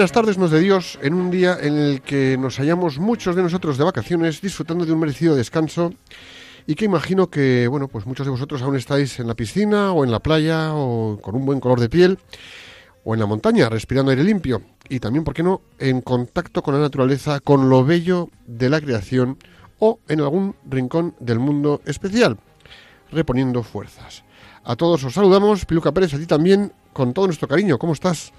Buenas tardes nos de Dios en un día en el que nos hallamos muchos de nosotros de vacaciones disfrutando de un merecido descanso y que imagino que, bueno, pues muchos de vosotros aún estáis en la piscina o en la playa o con un buen color de piel o en la montaña respirando aire limpio y también, ¿por qué no?, en contacto con la naturaleza, con lo bello de la creación o en algún rincón del mundo especial, reponiendo fuerzas. A todos os saludamos, Piluca Pérez, a ti también, con todo nuestro cariño. ¿Cómo estás?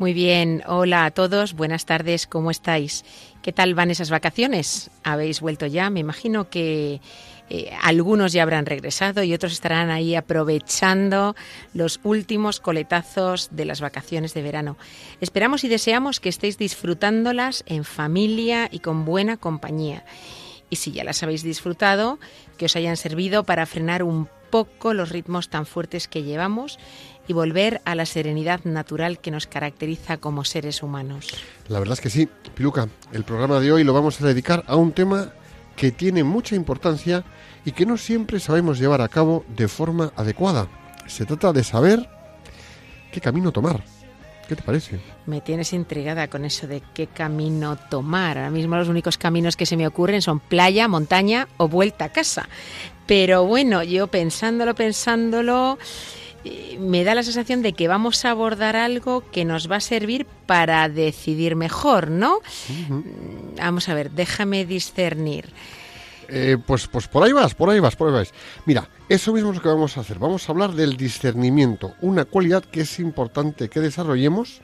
Muy bien, hola a todos, buenas tardes, ¿cómo estáis? ¿Qué tal van esas vacaciones? ¿Habéis vuelto ya? Me imagino que eh, algunos ya habrán regresado y otros estarán ahí aprovechando los últimos coletazos de las vacaciones de verano. Esperamos y deseamos que estéis disfrutándolas en familia y con buena compañía. Y si ya las habéis disfrutado, que os hayan servido para frenar un poco los ritmos tan fuertes que llevamos y volver a la serenidad natural que nos caracteriza como seres humanos. La verdad es que sí, Piluca, el programa de hoy lo vamos a dedicar a un tema que tiene mucha importancia y que no siempre sabemos llevar a cabo de forma adecuada. Se trata de saber qué camino tomar. ¿Qué te parece? Me tienes intrigada con eso de qué camino tomar. Ahora mismo los únicos caminos que se me ocurren son playa, montaña o vuelta a casa. Pero bueno, yo pensándolo, pensándolo, me da la sensación de que vamos a abordar algo que nos va a servir para decidir mejor, ¿no? Vamos a ver, déjame discernir. Eh, pues, pues por ahí vas, por ahí vas, por ahí vas. Mira, eso mismo es lo que vamos a hacer. Vamos a hablar del discernimiento, una cualidad que es importante que desarrollemos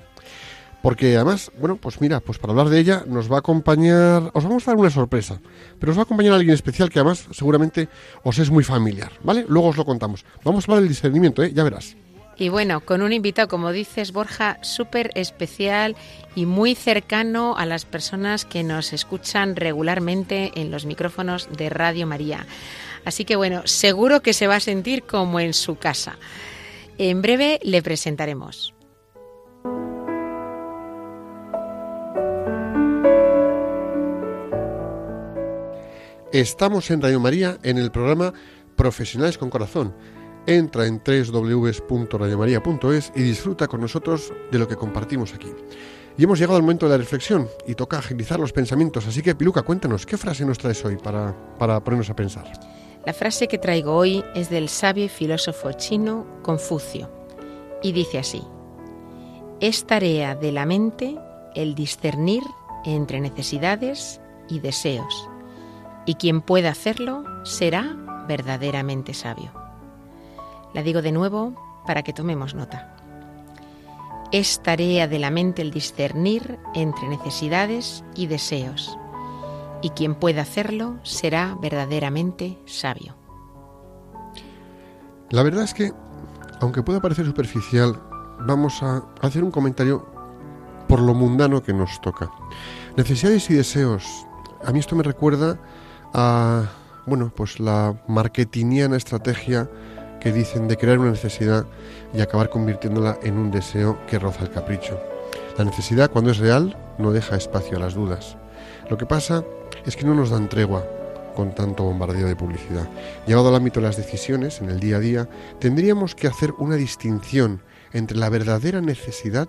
porque además, bueno, pues mira, pues para hablar de ella nos va a acompañar, os vamos a dar una sorpresa, pero os va a acompañar alguien especial que además seguramente os es muy familiar, ¿vale? Luego os lo contamos. Vamos a hablar del discernimiento, ¿eh? Ya verás. Y bueno, con un invitado, como dices, Borja, súper especial y muy cercano a las personas que nos escuchan regularmente en los micrófonos de Radio María. Así que bueno, seguro que se va a sentir como en su casa. En breve le presentaremos. Estamos en Radio María en el programa Profesionales con Corazón. Entra en www.radiomaria.es y disfruta con nosotros de lo que compartimos aquí. Y hemos llegado al momento de la reflexión y toca agilizar los pensamientos. Así que, Piluca, cuéntanos, ¿qué frase nos traes hoy para, para ponernos a pensar? La frase que traigo hoy es del sabio y filósofo chino Confucio y dice así, es tarea de la mente el discernir entre necesidades y deseos y quien pueda hacerlo será verdaderamente sabio. La digo de nuevo para que tomemos nota. Es tarea de la mente el discernir entre necesidades y deseos, y quien pueda hacerlo será verdaderamente sabio. La verdad es que, aunque pueda parecer superficial, vamos a hacer un comentario por lo mundano que nos toca. Necesidades y deseos. A mí esto me recuerda a bueno, pues la marketingiana estrategia que dicen de crear una necesidad y acabar convirtiéndola en un deseo que roza el capricho. La necesidad, cuando es real, no deja espacio a las dudas. Lo que pasa es que no nos dan tregua con tanto bombardeo de publicidad. Llevado al ámbito de las decisiones, en el día a día, tendríamos que hacer una distinción entre la verdadera necesidad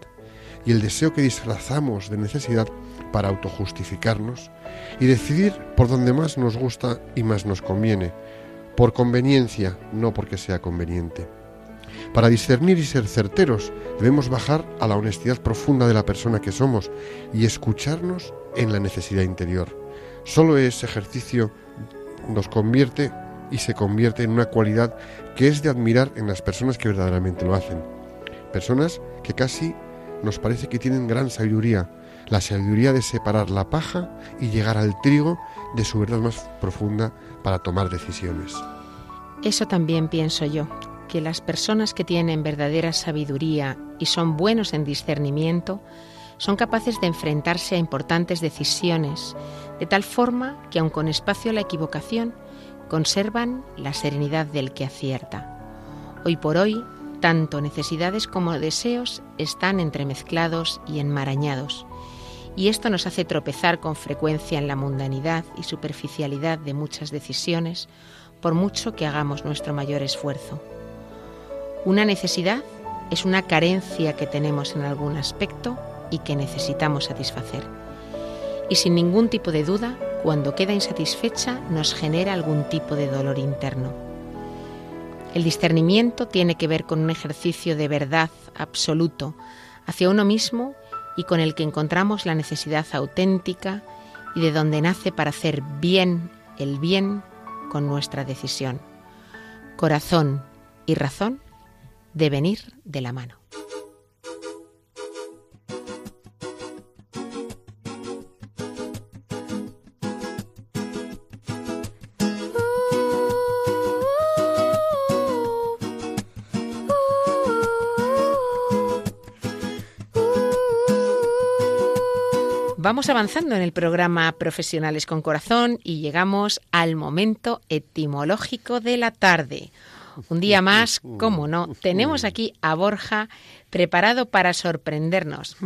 y el deseo que disfrazamos de necesidad para autojustificarnos y decidir por donde más nos gusta y más nos conviene, por conveniencia, no porque sea conveniente. Para discernir y ser certeros debemos bajar a la honestidad profunda de la persona que somos y escucharnos en la necesidad interior. Solo ese ejercicio nos convierte y se convierte en una cualidad que es de admirar en las personas que verdaderamente lo hacen. Personas que casi nos parece que tienen gran sabiduría, la sabiduría de separar la paja y llegar al trigo de su verdad más profunda para tomar decisiones. Eso también pienso yo, que las personas que tienen verdadera sabiduría y son buenos en discernimiento, son capaces de enfrentarse a importantes decisiones, de tal forma que aun con espacio a la equivocación, conservan la serenidad del que acierta. Hoy por hoy, tanto necesidades como deseos están entremezclados y enmarañados, y esto nos hace tropezar con frecuencia en la mundanidad y superficialidad de muchas decisiones, por mucho que hagamos nuestro mayor esfuerzo. Una necesidad es una carencia que tenemos en algún aspecto y que necesitamos satisfacer. Y sin ningún tipo de duda, cuando queda insatisfecha nos genera algún tipo de dolor interno. El discernimiento tiene que ver con un ejercicio de verdad absoluto hacia uno mismo y con el que encontramos la necesidad auténtica y de donde nace para hacer bien el bien con nuestra decisión. Corazón y razón deben ir de la mano. Vamos avanzando en el programa Profesionales con Corazón y llegamos al momento etimológico de la tarde. Un día más, cómo no, tenemos aquí a Borja preparado para sorprendernos.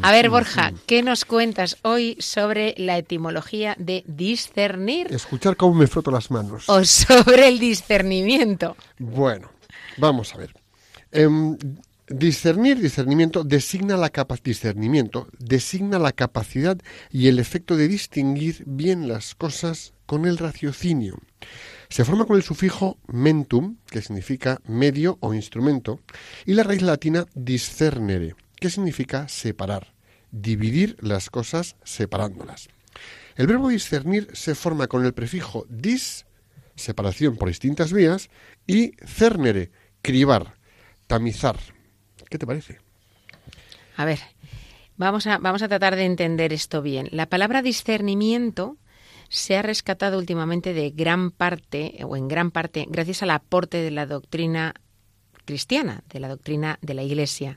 A ver, Borja, ¿qué nos cuentas hoy sobre la etimología de discernir? Escuchar cómo me froto las manos. O sobre el discernimiento. Bueno, vamos a ver. Em, Discernir, discernimiento, designa la discernimiento designa la capacidad y el efecto de distinguir bien las cosas con el raciocinio. Se forma con el sufijo mentum, que significa medio o instrumento, y la raíz latina discernere, que significa separar, dividir las cosas separándolas. El verbo discernir se forma con el prefijo dis, separación por distintas vías, y cernere, cribar, tamizar. ¿Qué te parece? A ver, vamos a, vamos a tratar de entender esto bien. La palabra discernimiento se ha rescatado últimamente de gran parte, o en gran parte, gracias al aporte de la doctrina cristiana, de la doctrina de la Iglesia.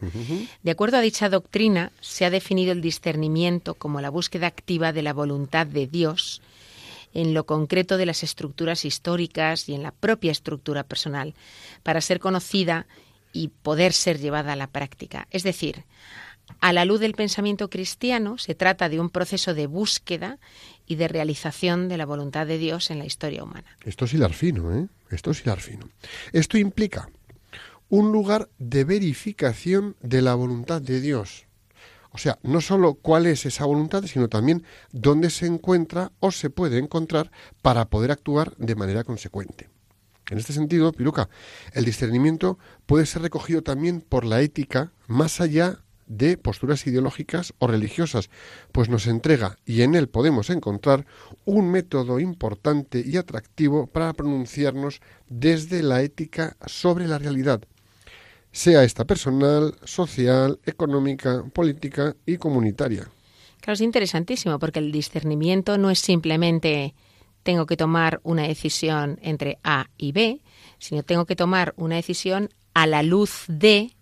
De acuerdo a dicha doctrina, se ha definido el discernimiento como la búsqueda activa de la voluntad de Dios en lo concreto de las estructuras históricas y en la propia estructura personal, para ser conocida y poder ser llevada a la práctica. Es decir, a la luz del pensamiento cristiano se trata de un proceso de búsqueda y de realización de la voluntad de Dios en la historia humana. Esto es hilar fino, ¿eh? Esto es hilar fino. Esto implica un lugar de verificación de la voluntad de Dios. O sea, no solo cuál es esa voluntad, sino también dónde se encuentra o se puede encontrar para poder actuar de manera consecuente. En este sentido, Piruca, el discernimiento puede ser recogido también por la ética más allá de posturas ideológicas o religiosas, pues nos entrega y en él podemos encontrar un método importante y atractivo para pronunciarnos desde la ética sobre la realidad, sea esta personal, social, económica, política y comunitaria. Claro, es interesantísimo porque el discernimiento no es simplemente tengo que tomar una decisión entre A y B, sino tengo que tomar una decisión a la luz de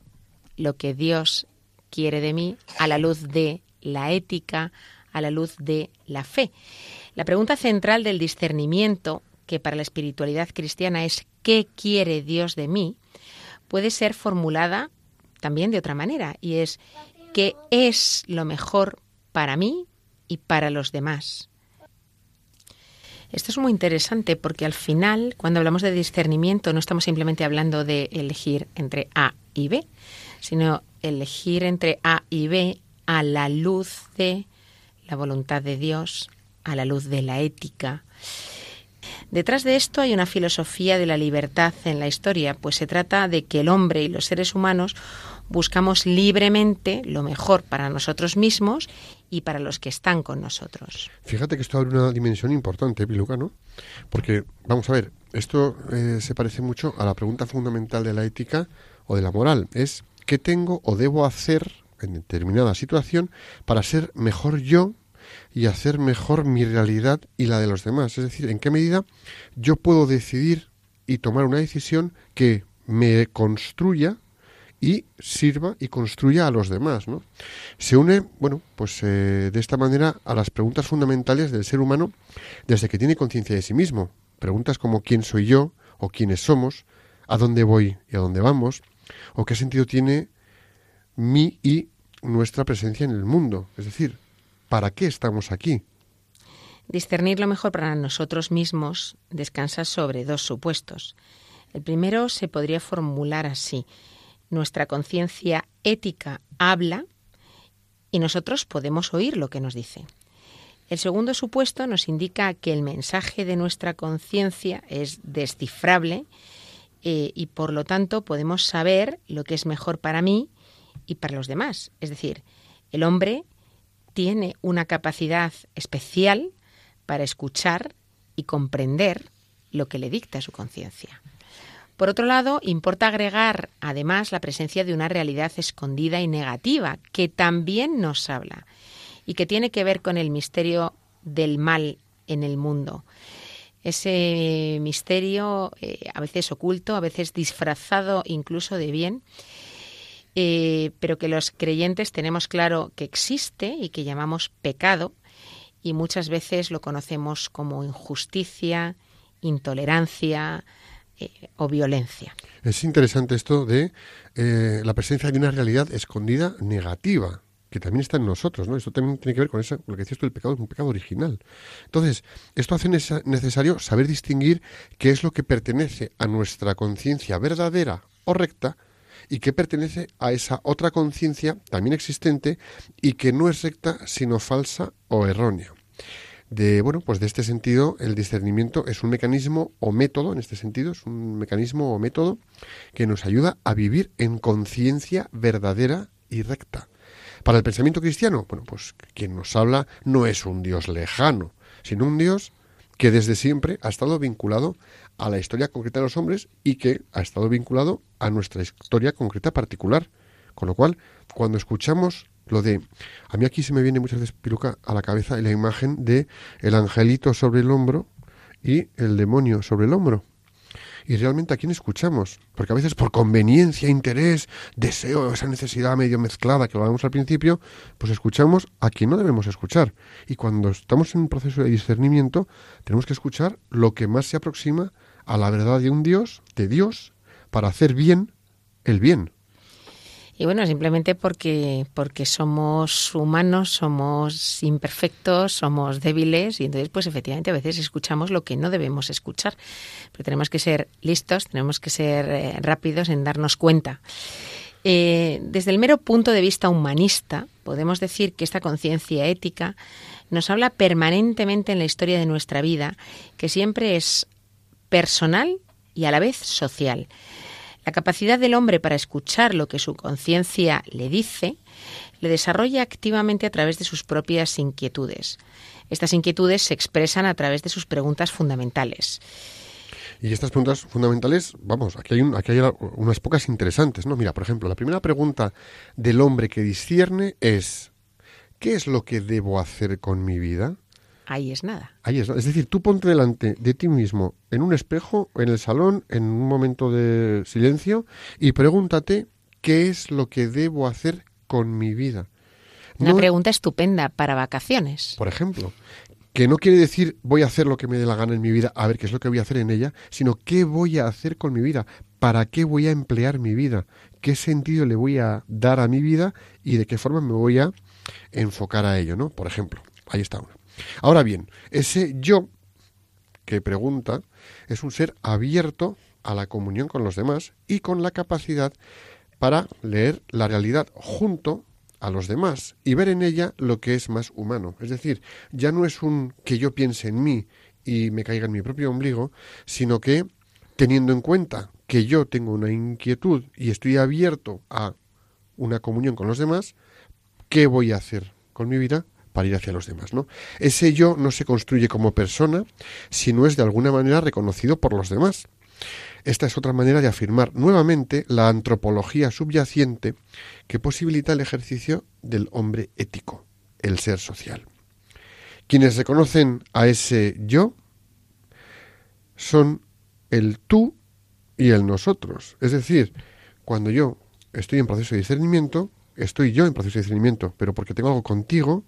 lo que Dios quiere de mí, a la luz de la ética, a la luz de la fe. La pregunta central del discernimiento, que para la espiritualidad cristiana es ¿qué quiere Dios de mí?, puede ser formulada también de otra manera, y es ¿qué es lo mejor para mí y para los demás? Esto es muy interesante porque al final, cuando hablamos de discernimiento, no estamos simplemente hablando de elegir entre A y B, sino elegir entre A y B a la luz de la voluntad de Dios, a la luz de la ética. Detrás de esto hay una filosofía de la libertad en la historia, pues se trata de que el hombre y los seres humanos buscamos libremente lo mejor para nosotros mismos y para los que están con nosotros. Fíjate que esto abre una dimensión importante, Piluca, ¿no? Porque, vamos a ver, esto eh, se parece mucho a la pregunta fundamental de la ética o de la moral. Es, ¿qué tengo o debo hacer en determinada situación para ser mejor yo y hacer mejor mi realidad y la de los demás. Es decir, en qué medida yo puedo decidir y tomar una decisión que me construya y sirva y construya a los demás. ¿no? Se une, bueno, pues eh, de esta manera a las preguntas fundamentales del ser humano desde que tiene conciencia de sí mismo. Preguntas como quién soy yo o quiénes somos, a dónde voy y a dónde vamos, o qué sentido tiene mi y nuestra presencia en el mundo. Es decir, ¿para qué estamos aquí? Discernir lo mejor para nosotros mismos descansa sobre dos supuestos. El primero se podría formular así. Nuestra conciencia ética habla y nosotros podemos oír lo que nos dice. El segundo supuesto nos indica que el mensaje de nuestra conciencia es descifrable eh, y por lo tanto podemos saber lo que es mejor para mí y para los demás. Es decir, el hombre tiene una capacidad especial para escuchar y comprender lo que le dicta su conciencia. Por otro lado, importa agregar además la presencia de una realidad escondida y negativa que también nos habla y que tiene que ver con el misterio del mal en el mundo. Ese misterio eh, a veces oculto, a veces disfrazado incluso de bien, eh, pero que los creyentes tenemos claro que existe y que llamamos pecado y muchas veces lo conocemos como injusticia, intolerancia, eh, o violencia. Es interesante esto de eh, la presencia de una realidad escondida negativa que también está en nosotros, ¿no? Esto también tiene que ver con eso, lo que decías tú, el pecado es un pecado original. Entonces, esto hace necesario saber distinguir qué es lo que pertenece a nuestra conciencia verdadera o recta y qué pertenece a esa otra conciencia también existente y que no es recta sino falsa o errónea de bueno pues de este sentido el discernimiento es un mecanismo o método en este sentido es un mecanismo o método que nos ayuda a vivir en conciencia verdadera y recta. Para el pensamiento cristiano bueno pues quien nos habla no es un dios lejano sino un dios que desde siempre ha estado vinculado a la historia concreta de los hombres y que ha estado vinculado a nuestra historia concreta particular. Con lo cual cuando escuchamos lo de a mí aquí se me viene muchas veces piruca a la cabeza la imagen de el angelito sobre el hombro y el demonio sobre el hombro. Y realmente a quién escuchamos porque a veces por conveniencia interés deseo esa necesidad medio mezclada que lo vemos al principio pues escuchamos a quien no debemos escuchar. Y cuando estamos en un proceso de discernimiento tenemos que escuchar lo que más se aproxima a la verdad de un Dios de Dios para hacer bien el bien y bueno, simplemente porque, porque somos humanos, somos imperfectos, somos débiles y entonces pues efectivamente a veces escuchamos lo que no debemos escuchar. Pero tenemos que ser listos, tenemos que ser eh, rápidos en darnos cuenta. Eh, desde el mero punto de vista humanista, podemos decir que esta conciencia ética nos habla permanentemente en la historia de nuestra vida, que siempre es personal y a la vez social. La capacidad del hombre para escuchar lo que su conciencia le dice le desarrolla activamente a través de sus propias inquietudes. Estas inquietudes se expresan a través de sus preguntas fundamentales. Y estas preguntas fundamentales, vamos, aquí hay, aquí hay unas pocas interesantes, ¿no? Mira, por ejemplo, la primera pregunta del hombre que discierne es, ¿qué es lo que debo hacer con mi vida? Ahí es nada. Ahí es Es decir, tú ponte delante de ti mismo en un espejo, en el salón, en un momento de silencio y pregúntate qué es lo que debo hacer con mi vida. Una pregunta estupenda para vacaciones. Por ejemplo, que no quiere decir voy a hacer lo que me dé la gana en mi vida, a ver qué es lo que voy a hacer en ella, sino qué voy a hacer con mi vida, para qué voy a emplear mi vida, qué sentido le voy a dar a mi vida y de qué forma me voy a enfocar a ello, ¿no? Por ejemplo, ahí está una. Ahora bien, ese yo que pregunta es un ser abierto a la comunión con los demás y con la capacidad para leer la realidad junto a los demás y ver en ella lo que es más humano. Es decir, ya no es un que yo piense en mí y me caiga en mi propio ombligo, sino que teniendo en cuenta que yo tengo una inquietud y estoy abierto a una comunión con los demás, ¿qué voy a hacer con mi vida? Para ir hacia los demás, ¿no? Ese yo no se construye como persona, sino es de alguna manera reconocido por los demás. Esta es otra manera de afirmar nuevamente la antropología subyacente que posibilita el ejercicio del hombre ético, el ser social. Quienes reconocen a ese yo son el tú y el nosotros. Es decir, cuando yo estoy en proceso de discernimiento, estoy yo en proceso de discernimiento, pero porque tengo algo contigo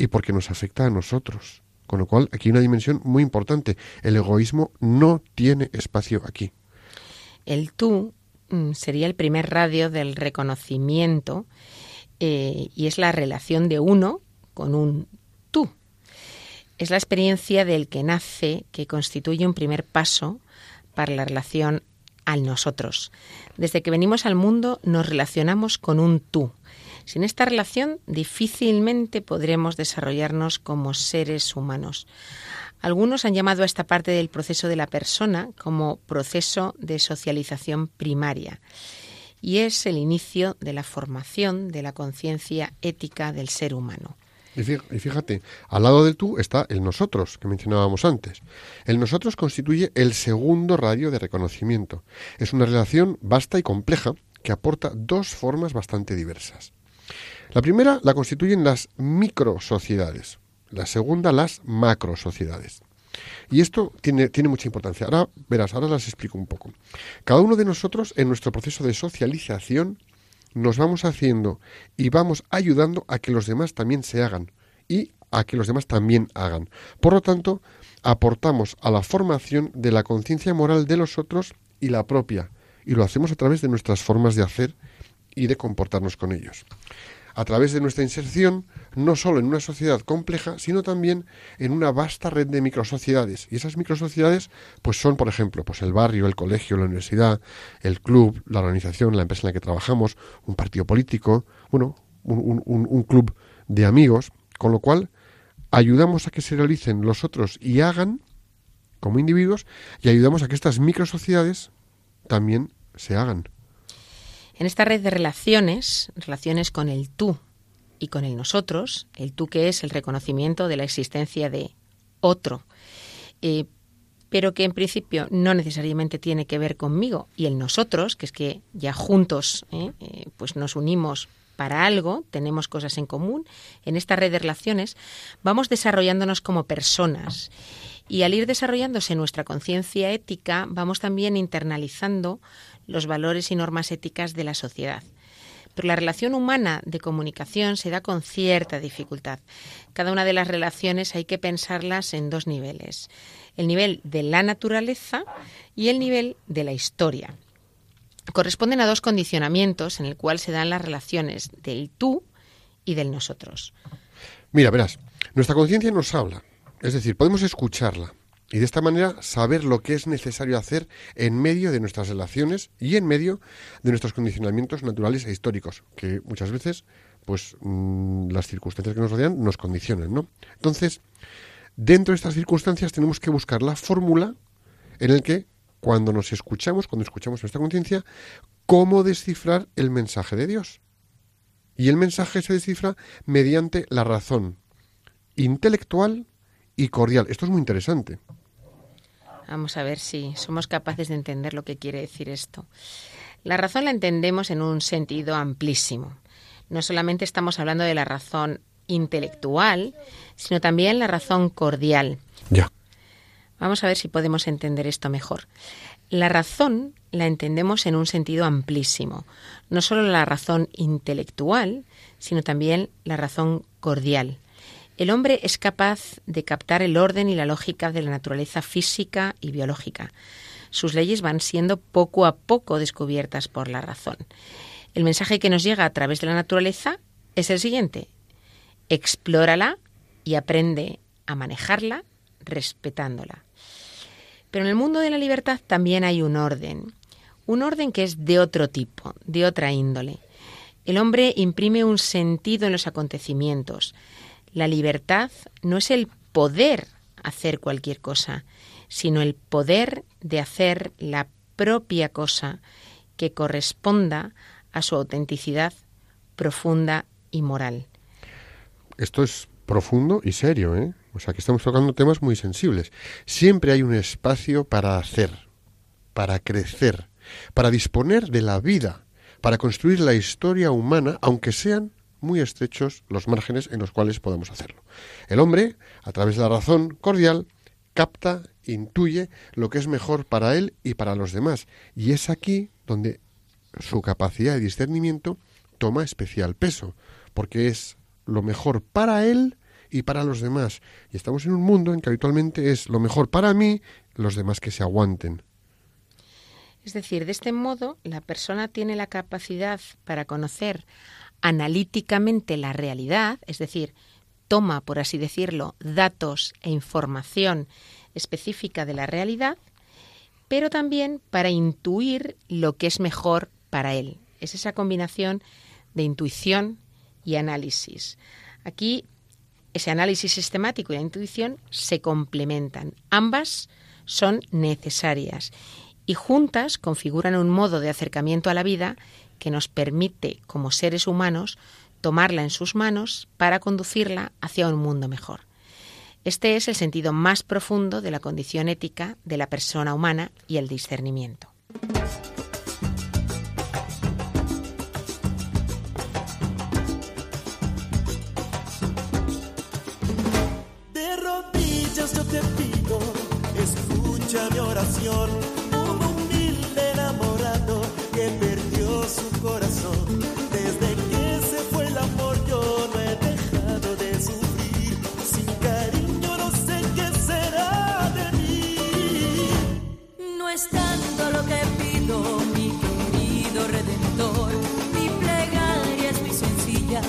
y porque nos afecta a nosotros. Con lo cual, aquí hay una dimensión muy importante. El egoísmo no tiene espacio aquí. El tú mm, sería el primer radio del reconocimiento eh, y es la relación de uno con un tú. Es la experiencia del que nace que constituye un primer paso para la relación al nosotros. Desde que venimos al mundo nos relacionamos con un tú, sin esta relación difícilmente podremos desarrollarnos como seres humanos. Algunos han llamado a esta parte del proceso de la persona como proceso de socialización primaria y es el inicio de la formación de la conciencia ética del ser humano. Y fíjate, al lado del tú está el nosotros, que mencionábamos antes. El nosotros constituye el segundo radio de reconocimiento. Es una relación vasta y compleja que aporta dos formas bastante diversas. La primera la constituyen las microsociedades, la segunda las macrosociedades. Y esto tiene, tiene, mucha importancia. Ahora verás, ahora las explico un poco. Cada uno de nosotros en nuestro proceso de socialización nos vamos haciendo y vamos ayudando a que los demás también se hagan y a que los demás también hagan. Por lo tanto, aportamos a la formación de la conciencia moral de los otros y la propia. Y lo hacemos a través de nuestras formas de hacer y de comportarnos con ellos a través de nuestra inserción no solo en una sociedad compleja, sino también en una vasta red de microsociedades. Y esas microsociedades pues son, por ejemplo, pues el barrio, el colegio, la universidad, el club, la organización, la empresa en la que trabajamos, un partido político, bueno, un, un club de amigos, con lo cual ayudamos a que se realicen los otros y hagan como individuos y ayudamos a que estas microsociedades también se hagan. En esta red de relaciones, relaciones con el tú y con el nosotros, el tú que es el reconocimiento de la existencia de otro, eh, pero que en principio no necesariamente tiene que ver conmigo, y el nosotros, que es que ya juntos eh, eh, pues nos unimos para algo, tenemos cosas en común, en esta red de relaciones vamos desarrollándonos como personas. Y al ir desarrollándose nuestra conciencia ética, vamos también internalizando los valores y normas éticas de la sociedad. Pero la relación humana de comunicación se da con cierta dificultad. Cada una de las relaciones hay que pensarlas en dos niveles. El nivel de la naturaleza y el nivel de la historia. Corresponden a dos condicionamientos en el cual se dan las relaciones del tú y del nosotros. Mira, verás, nuestra conciencia nos habla, es decir, podemos escucharla, y de esta manera saber lo que es necesario hacer en medio de nuestras relaciones y en medio de nuestros condicionamientos naturales e históricos, que muchas veces, pues, mm, las circunstancias que nos rodean nos condicionan, ¿no? Entonces, dentro de estas circunstancias tenemos que buscar la fórmula en el que, cuando nos escuchamos, cuando escuchamos nuestra conciencia, cómo descifrar el mensaje de Dios. Y el mensaje se descifra mediante la razón intelectual y cordial. Esto es muy interesante. Vamos a ver si somos capaces de entender lo que quiere decir esto. La razón la entendemos en un sentido amplísimo. No solamente estamos hablando de la razón intelectual, sino también la razón cordial. Ya. Vamos a ver si podemos entender esto mejor. La razón la entendemos en un sentido amplísimo, no solo la razón intelectual, sino también la razón cordial. El hombre es capaz de captar el orden y la lógica de la naturaleza física y biológica. Sus leyes van siendo poco a poco descubiertas por la razón. El mensaje que nos llega a través de la naturaleza es el siguiente. Explórala y aprende a manejarla respetándola. Pero en el mundo de la libertad también hay un orden, un orden que es de otro tipo, de otra índole. El hombre imprime un sentido en los acontecimientos, la libertad no es el poder hacer cualquier cosa, sino el poder de hacer la propia cosa que corresponda a su autenticidad profunda y moral. Esto es profundo y serio, ¿eh? O sea, que estamos tocando temas muy sensibles. Siempre hay un espacio para hacer. para crecer, para disponer de la vida, para construir la historia humana, aunque sean muy estrechos los márgenes en los cuales podemos hacerlo. El hombre, a través de la razón cordial, capta, intuye lo que es mejor para él y para los demás, y es aquí donde su capacidad de discernimiento toma especial peso, porque es lo mejor para él y para los demás. Y estamos en un mundo en que habitualmente es lo mejor para mí, los demás que se aguanten. Es decir, de este modo, la persona tiene la capacidad para conocer analíticamente la realidad, es decir, toma, por así decirlo, datos e información específica de la realidad, pero también para intuir lo que es mejor para él. Es esa combinación de intuición y análisis. Aquí ese análisis sistemático y la intuición se complementan. Ambas son necesarias y juntas configuran un modo de acercamiento a la vida que nos permite, como seres humanos, tomarla en sus manos para conducirla hacia un mundo mejor. Este es el sentido más profundo de la condición ética de la persona humana y el discernimiento. De rodillas yo te pido, escucha mi oración su corazón. Desde que se fue el amor yo no he dejado de sufrir. Sin cariño no sé qué será de mí. No es tanto lo que pido, mi querido redentor. Mi plegaria es muy sencilla.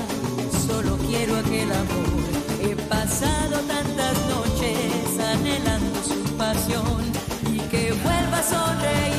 Solo quiero aquel amor. He pasado tantas noches anhelando su pasión y que vuelva a sonreír.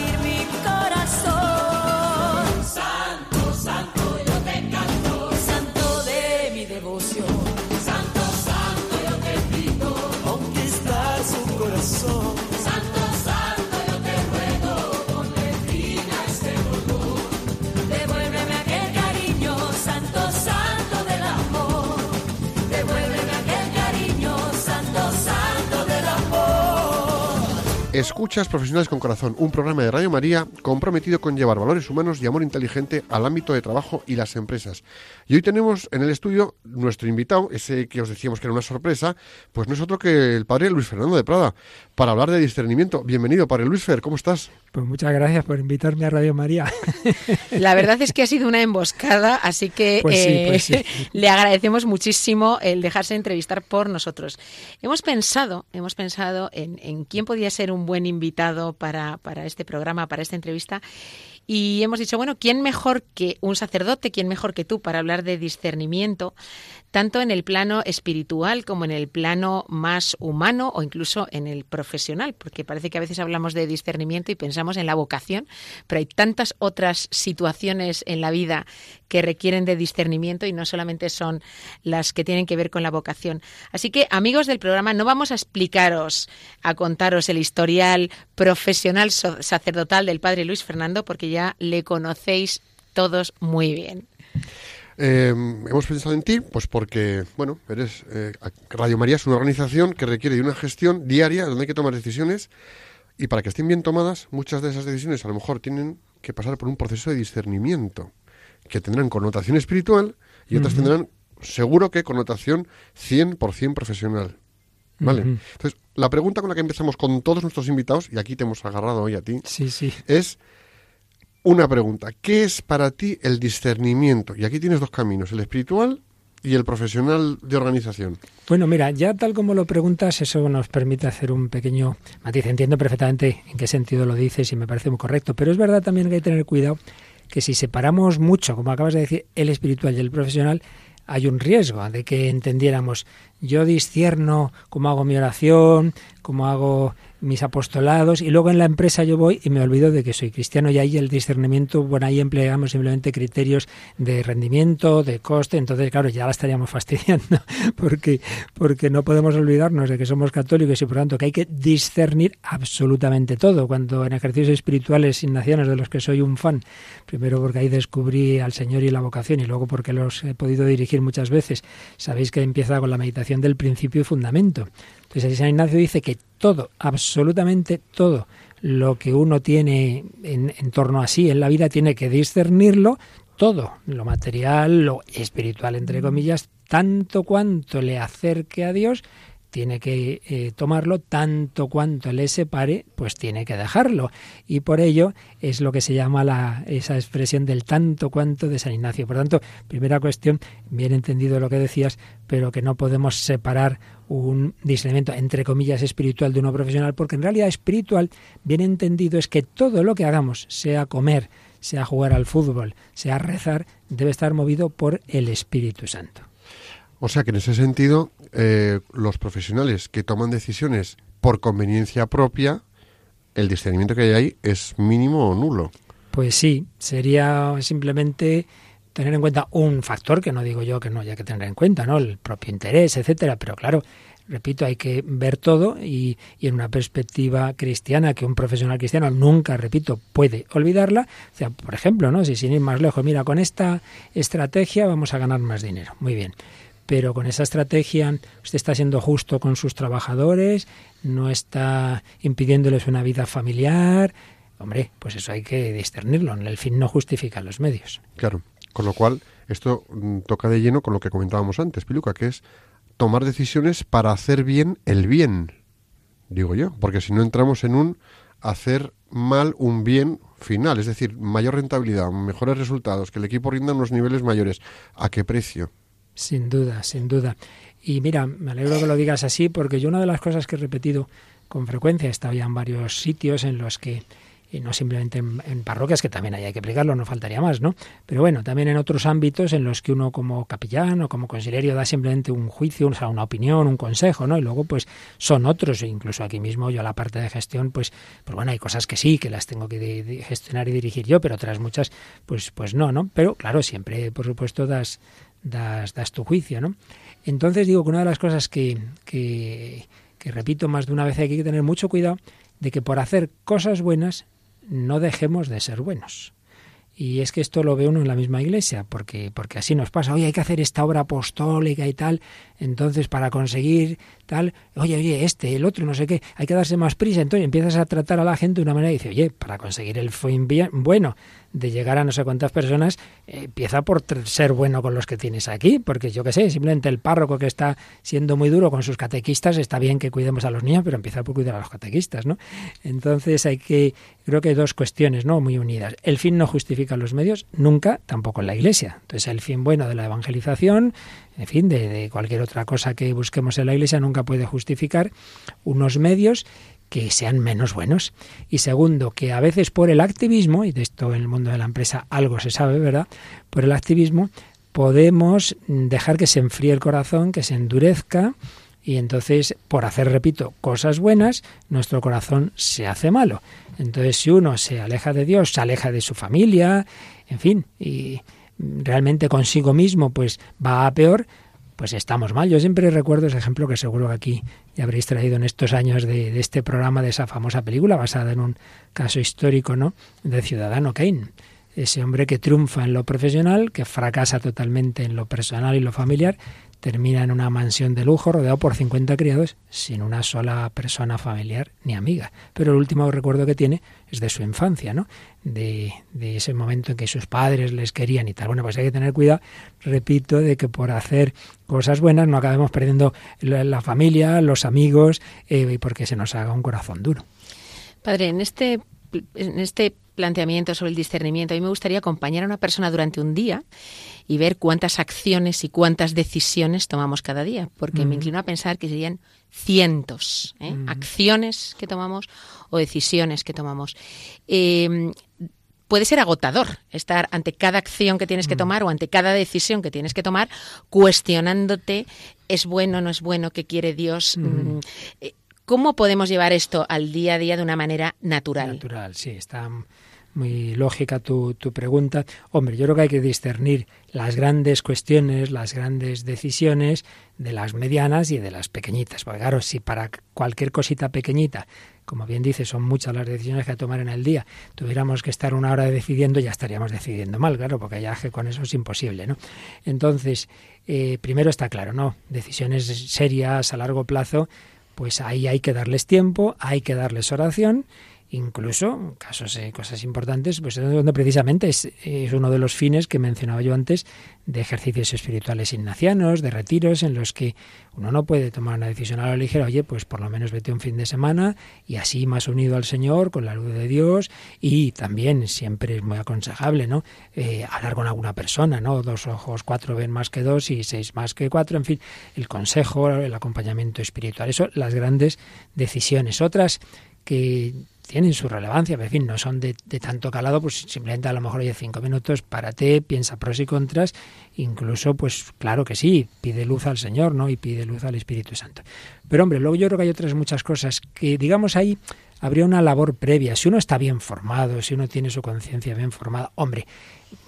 Escuchas Profesionales con Corazón, un programa de Radio María comprometido con llevar valores humanos y amor inteligente al ámbito de trabajo y las empresas. Y hoy tenemos en el estudio nuestro invitado, ese que os decíamos que era una sorpresa, pues no es otro que el padre Luis Fernando de Prada, para hablar de discernimiento. Bienvenido, padre Luis Fer, ¿cómo estás? Pues muchas gracias por invitarme a Radio María. La verdad es que ha sido una emboscada, así que pues pues eh, le agradecemos muchísimo el dejarse entrevistar por nosotros. Hemos pensado, hemos pensado en, en quién podía ser un buen invitado para, para este programa, para esta entrevista. Y hemos dicho, bueno, ¿quién mejor que un sacerdote, quién mejor que tú para hablar de discernimiento, tanto en el plano espiritual como en el plano más humano o incluso en el profesional? Porque parece que a veces hablamos de discernimiento y pensamos en la vocación, pero hay tantas otras situaciones en la vida que requieren de discernimiento y no solamente son las que tienen que ver con la vocación. Así que, amigos del programa, no vamos a explicaros, a contaros el historial profesional sacerdotal del padre Luis Fernando, porque ya le conocéis todos muy bien. Eh, hemos pensado en ti, pues porque, bueno, eres eh, Radio María es una organización que requiere de una gestión diaria donde hay que tomar decisiones y para que estén bien tomadas, muchas de esas decisiones a lo mejor tienen que pasar por un proceso de discernimiento que tendrán connotación espiritual y otras tendrán seguro que connotación 100% profesional. ¿Vale? Entonces, la pregunta con la que empezamos con todos nuestros invitados, y aquí te hemos agarrado hoy a ti, sí, sí. es una pregunta. ¿Qué es para ti el discernimiento? Y aquí tienes dos caminos, el espiritual y el profesional de organización. Bueno, mira, ya tal como lo preguntas, eso nos permite hacer un pequeño matiz. Entiendo perfectamente en qué sentido lo dices y me parece muy correcto, pero es verdad también que hay que tener cuidado que si separamos mucho, como acabas de decir, el espiritual y el profesional, hay un riesgo de que entendiéramos, yo discierno cómo hago mi oración, cómo hago mis apostolados y luego en la empresa yo voy y me olvido de que soy cristiano y ahí el discernimiento, bueno, ahí empleamos simplemente criterios de rendimiento, de coste, entonces claro, ya la estaríamos fastidiando porque, porque no podemos olvidarnos de que somos católicos y por tanto que hay que discernir absolutamente todo. Cuando en ejercicios espirituales ignacianos de los que soy un fan, primero porque ahí descubrí al Señor y la vocación y luego porque los he podido dirigir muchas veces, sabéis que empieza con la meditación del principio y fundamento. Entonces San Ignacio dice que todo, absolutamente todo lo que uno tiene en, en torno a sí en la vida, tiene que discernirlo todo, lo material, lo espiritual, entre comillas, tanto cuanto le acerque a Dios, tiene que eh, tomarlo tanto cuanto le separe, pues tiene que dejarlo. Y por ello es lo que se llama la, esa expresión del tanto cuanto de San Ignacio. Por tanto, primera cuestión, bien entendido lo que decías, pero que no podemos separar un discernimiento entre comillas espiritual de uno profesional, porque en realidad espiritual, bien entendido, es que todo lo que hagamos, sea comer, sea jugar al fútbol, sea rezar, debe estar movido por el Espíritu Santo. O sea que en ese sentido, eh, los profesionales que toman decisiones por conveniencia propia, el discernimiento que hay ahí es mínimo o nulo. Pues sí, sería simplemente tener en cuenta un factor que no digo yo que no haya que tener en cuenta, ¿no? El propio interés, etcétera, pero claro, repito, hay que ver todo y, en una perspectiva cristiana que un profesional cristiano nunca, repito, puede olvidarla. O sea, por ejemplo, ¿no? Si sin ir más lejos, mira, con esta estrategia vamos a ganar más dinero. Muy bien pero con esa estrategia usted está siendo justo con sus trabajadores, no está impidiéndoles una vida familiar. Hombre, pues eso hay que discernirlo. El fin no justifica los medios. Claro. Con lo cual, esto mm, toca de lleno con lo que comentábamos antes, Piluca, que es tomar decisiones para hacer bien el bien, digo yo, porque si no entramos en un hacer mal un bien final, es decir, mayor rentabilidad, mejores resultados, que el equipo rinda unos niveles mayores. ¿A qué precio? Sin duda, sin duda. Y mira, me alegro que lo digas así porque yo una de las cosas que he repetido con frecuencia, he estado ya en varios sitios en los que, y no simplemente en, parroquias, que también hay que aplicarlo, no faltaría más, ¿no? Pero bueno, también en otros ámbitos en los que uno como capellán o como consilerio da simplemente un juicio, o sea, una opinión, un consejo, ¿no? Y luego pues son otros, e incluso aquí mismo yo la parte de gestión, pues, pues bueno, hay cosas que sí, que las tengo que de gestionar y dirigir yo, pero otras muchas, pues, pues no, ¿no? Pero claro, siempre, por supuesto, das das, das tu juicio, ¿no? Entonces digo que una de las cosas que, que, que repito más de una vez hay que tener mucho cuidado de que por hacer cosas buenas no dejemos de ser buenos. Y es que esto lo ve uno en la misma iglesia, porque, porque así nos pasa. Oye, hay que hacer esta obra apostólica y tal. Entonces, para conseguir tal, oye, oye, este, el otro, no sé qué, hay que darse más prisa. Entonces empiezas a tratar a la gente de una manera y dices, oye, para conseguir el fin bien, bueno, de llegar a no sé cuántas personas, eh, empieza por ser bueno con los que tienes aquí, porque yo qué sé, simplemente el párroco que está siendo muy duro con sus catequistas, está bien que cuidemos a los niños, pero empieza por cuidar a los catequistas, ¿no? Entonces hay que, creo que hay dos cuestiones, ¿no? Muy unidas. El fin no justifica los medios, nunca, tampoco en la Iglesia. Entonces el fin bueno de la evangelización, en fin, de, de cualquier otra cosa que busquemos en la Iglesia, nunca puede justificar unos medios que sean menos buenos. Y segundo, que a veces por el activismo, y de esto en el mundo de la empresa algo se sabe, ¿verdad? Por el activismo podemos dejar que se enfríe el corazón, que se endurezca, y entonces, por hacer, repito, cosas buenas, nuestro corazón se hace malo. Entonces, si uno se aleja de Dios, se aleja de su familia, en fin, y realmente consigo mismo, pues va a peor, pues estamos mal. Yo siempre recuerdo ese ejemplo que seguro que aquí ya habréis traído en estos años de, de, este programa, de esa famosa película basada en un caso histórico, ¿no? De Ciudadano Kane. Ese hombre que triunfa en lo profesional, que fracasa totalmente en lo personal y lo familiar, termina en una mansión de lujo rodeado por 50 criados sin una sola persona familiar ni amiga. Pero el último recuerdo que tiene es de su infancia, ¿no? De, ese momento en que sus padres les querían y tal. Bueno, pues hay que tener cuidado, repito, de que por hacer cosas buenas no acabemos perdiendo la, la familia, los amigos eh, y porque se nos haga un corazón duro. Padre, en este, en este planteamiento sobre el discernimiento, a mí me gustaría acompañar a una persona durante un día y ver cuántas acciones y cuántas decisiones tomamos cada día, porque mm. me inclino a pensar que serían cientos ¿eh? mm. acciones que tomamos o decisiones que tomamos. Eh, puede ser agotador estar ante cada acción que tienes que mm. tomar o ante cada decisión que tienes que tomar cuestionándote es bueno, no es bueno, qué quiere Dios. Mm. ¿Cómo podemos llevar esto al día a día de una manera natural? Natural, sí, está muy lógica tu, tu, pregunta. Hombre, yo creo que hay que discernir las grandes cuestiones, las grandes decisiones de las medianas y de las pequeñitas. Porque claro, si para cualquier cosita pequeñita, como bien dice, son muchas las decisiones que tomar en el día, tuviéramos que estar una hora decidiendo, ya estaríamos decidiendo mal, claro, porque ya con eso es imposible, ¿no? Entonces, eh, primero está claro, ¿no? Decisiones serias a largo plazo, pues ahí hay que darles tiempo, hay que darles oración incluso casos, eh, cosas importantes, pues es donde precisamente es, es, uno de los fines que mencionaba yo antes de ejercicios espirituales ignacianos, de retiros en los que uno no puede tomar una decisión a la ligera, oye, pues por lo menos vete un fin de semana y así más unido al Señor, con la luz de Dios y también siempre es muy aconsejable, ¿no? Eh, hablar con alguna persona, ¿no? Dos ojos, cuatro ven más que dos y seis más que cuatro, en fin, el consejo, el acompañamiento espiritual, eso, las grandes decisiones. Otras que tienen su relevancia, pero en fin, no son de, tanto calado, pues simplemente a lo mejor oye cinco minutos, párate, piensa pros y contras, incluso, pues claro que sí, pide luz al Señor, ¿no? Y pide luz al Espíritu Santo. Pero hombre, luego yo creo que hay otras muchas cosas que, digamos, ahí habría una labor previa. Si uno está bien formado, si uno tiene su conciencia bien formada, hombre,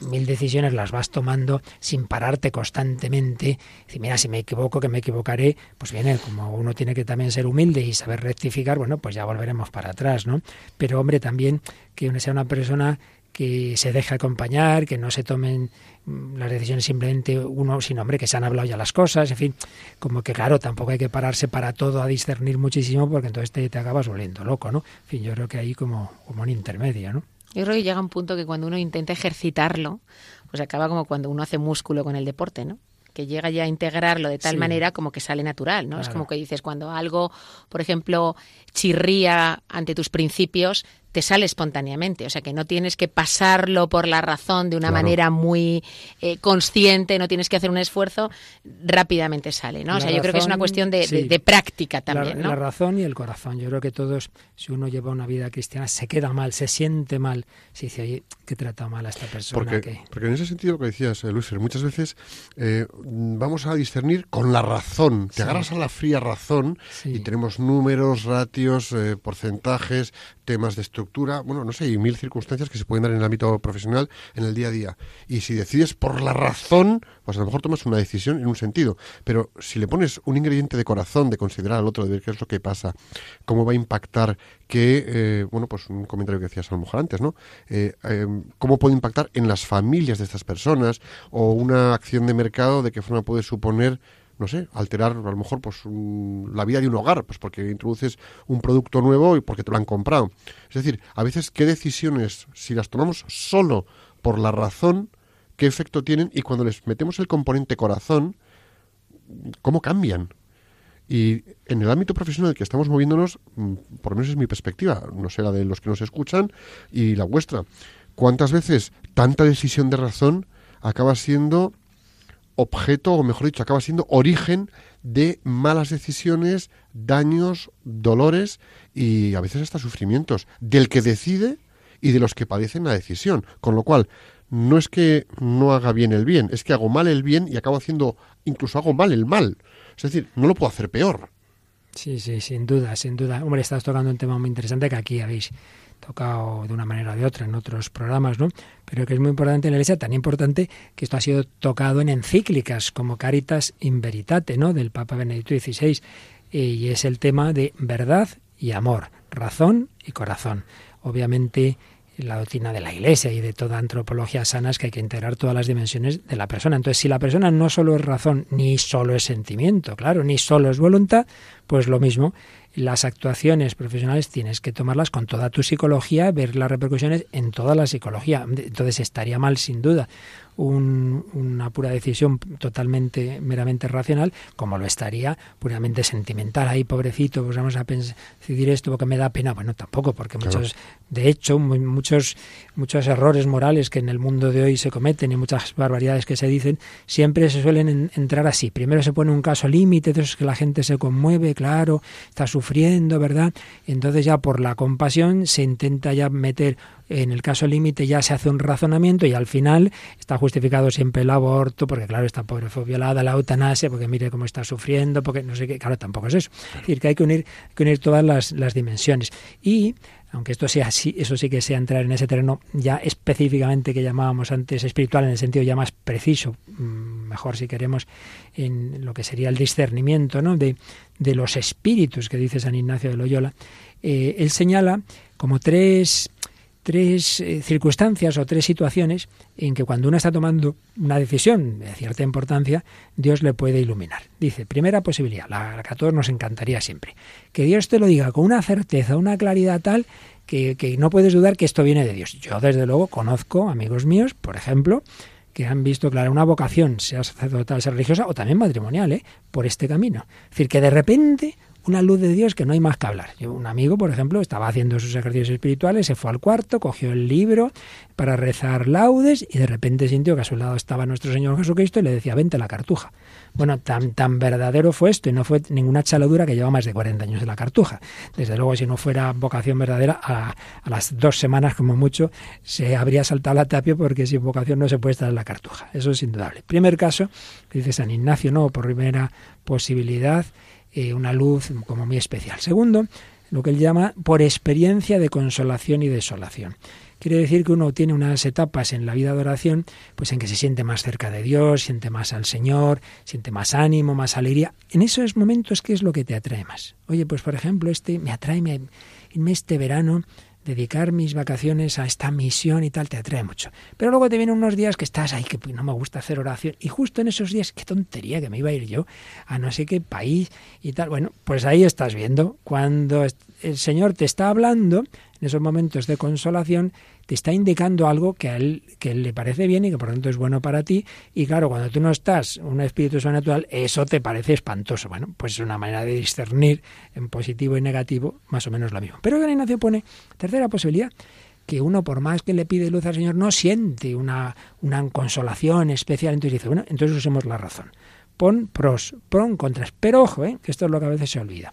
mil decisiones las vas tomando sin pararte constantemente. Si mira, si me equivoco, que me equivocaré, pues viene, como uno tiene que también ser humilde y saber rectificar, bueno, pues ya volveremos para atrás, ¿no? Pero hombre, también que uno sea una persona que se deje acompañar, que no se tomen mm, las decisiones simplemente uno, sino hombre, que se han hablado ya las cosas, en fin, como que claro, tampoco hay que pararse para todo a discernir muchísimo porque entonces te, te acabas volviendo loco, ¿no? En fin, yo creo que ahí como, como un intermedio, ¿no? Yo creo que llega un punto que cuando uno intenta ejercitarlo, pues acaba como cuando uno hace músculo con el deporte, ¿no? que llega ya a integrarlo de tal manera como que sale natural, ¿no? Es como que dices, cuando algo, por ejemplo, chirría ante tus principios, te sale espontáneamente, o sea que no tienes que pasarlo por la razón de una manera muy eh, consciente, no tienes que hacer un esfuerzo, rápidamente sale, ¿no? o sea, yo creo que es una cuestión de, práctica también, la, razón y el corazón. Yo creo que todos, si uno lleva una vida cristiana, se queda mal, se siente mal, se dice, oye, que trata mal a esta persona. Porque, porque en ese sentido lo que decías, eh, Luis, muchas veces eh, vamos a discernir con la razón. Te agarras a la fría razón y tenemos números, ratios, porcentajes, temas de estructura, bueno, no sé, hay mil circunstancias que se pueden dar en el ámbito profesional en el día a día. Y si decides por la razón, pues a lo mejor tomas una decisión en un sentido. Pero si le pones un ingrediente de corazón, de considerar al otro, de ver qué es lo que pasa, cómo va a impactar, que, eh, bueno, pues un comentario que decías a lo mejor antes, ¿no? Eh, eh, cómo puede impactar en las familias de estas personas o una acción de mercado de qué forma puede suponer no sé, alterar a lo mejor pues la vida de un hogar, pues porque introduces un producto nuevo y porque te lo han comprado. Es decir, a veces qué decisiones, si las tomamos solo por la razón, qué efecto tienen y cuando les metemos el componente corazón, cómo cambian. Y en el ámbito profesional que estamos moviéndonos, mm, por lo menos es mi perspectiva, no sé la de los que nos escuchan y la vuestra. ¿Cuántas veces tanta decisión de razón acaba siendo objeto, o mejor dicho, acaba siendo origen de malas decisiones, daños, dolores y a veces hasta sufrimientos del que decide y de los que padecen la decisión. Con lo cual, no es que no haga bien el bien, es que hago mal el bien y acabo haciendo, incluso hago mal el mal. Es decir, no lo puedo hacer peor. Sí, sí, sin duda, sin duda. Hombre, estás tocando un tema muy interesante que aquí habéis tocado de una manera o de otra en otros programas, ¿no? Pero que es muy importante en la Iglesia, tan importante que esto ha sido tocado en encíclicas como Caritas in Veritate, ¿no? Del Papa Benedicto XVI. Y es el tema de verdad y amor, razón y corazón. Obviamente la doctrina de la Iglesia y de toda antropología sana es que hay que integrar todas las dimensiones de la persona. Entonces, si la persona no solo es razón, ni solo es sentimiento, claro, ni solo es voluntad, pues lo mismo las actuaciones profesionales tienes que tomarlas con toda tu psicología, ver las repercusiones en toda la psicología. Entonces estaría mal, sin duda, una pura decisión totalmente, meramente racional, como lo estaría puramente sentimental. Ahí, pobrecito, pues vamos a decidir esto porque me da pena. Bueno, tampoco, porque muchos, de hecho, muchos, muchos errores morales que en el mundo de hoy se cometen y muchas barbaridades que se dicen, siempre se suelen entrar así. Primero se pone un caso límite, de esos que la gente se conmueve, claro, está sufriendo, ¿verdad? entonces ya por la compasión se intenta ya meter en el caso límite ya se hace un razonamiento y al final está justificado siempre el aborto, porque claro, esta pobre fue violada, la eutanasia, porque mire cómo está sufriendo, porque no sé qué, claro, tampoco es eso. Es decir, que hay que unir, que unir todas las, las dimensiones. Y aunque esto sea así, eso sí que sea entrar en ese terreno ya específicamente que llamábamos antes espiritual, en el sentido ya más preciso, mm, mejor si queremos, en lo que sería el discernimiento ¿no? de, de los espíritus que dice San Ignacio de Loyola, eh, él señala como tres tres eh, circunstancias o tres situaciones en que cuando uno está tomando una decisión de cierta importancia, Dios le puede iluminar. Dice, primera posibilidad, la, que a todos nos encantaría siempre, que Dios te lo diga con una certeza, una claridad tal que, que no puedes dudar que esto viene de Dios. Yo, desde luego, conozco amigos míos, por ejemplo, que han visto, claro, una vocación, sea sacerdotal, sea religiosa o también matrimonial, ¿eh? por este camino. Es decir, que de repente una luz de Dios que no hay más que hablar. Un amigo, por ejemplo, estaba haciendo sus ejercicios espirituales, se fue al cuarto, cogió el libro para rezar laudes y de repente sintió que a su lado estaba nuestro Señor Jesucristo y le decía, vente la cartuja. Bueno, tan, tan verdadero fue esto y no fue ninguna chaladura que lleva más de 40 años de la cartuja. Desde luego, si no fuera vocación verdadera, a, a las dos semanas como mucho se habría saltado la tapia porque sin vocación no se puede estar en la cartuja. Eso es indudable. Primer caso, dice San Ignacio, no, por primera posibilidad, eh, una luz como muy especial. Segundo, lo que él llama por experiencia de consolación y desolación. Quiere decir que uno tiene unas etapas en la vida de oración, pues en que se siente más cerca de Dios, siente más al Señor, siente más ánimo, más alegría. En esos momentos, ¿qué es lo que te atrae más? Oye, pues por ejemplo, este me atrae me, este verano dedicar mis vacaciones a esta misión y tal te atrae mucho. Pero luego te vienen unos días que estás ahí, que no me gusta hacer oración, y justo en esos días, qué tontería que me iba a ir yo a no sé qué país y tal. Bueno, pues ahí estás viendo, cuando el Señor te está hablando, en esos momentos de consolación, te está indicando algo que a él, que le parece bien y que por lo tanto es bueno para ti. Y claro, cuando tú no estás un espíritu sobrenatural, eso te parece espantoso. Bueno, pues es una manera de discernir en positivo y negativo más o menos lo mismo. Pero San Ignacio pone tercera posibilidad que uno, por más que le pide luz al Señor, no siente una, una consolación especial. Entonces dice, bueno, entonces usemos la razón. Pon pros, pon contras. Pero ojo, ¿eh? que esto es lo que a veces se olvida.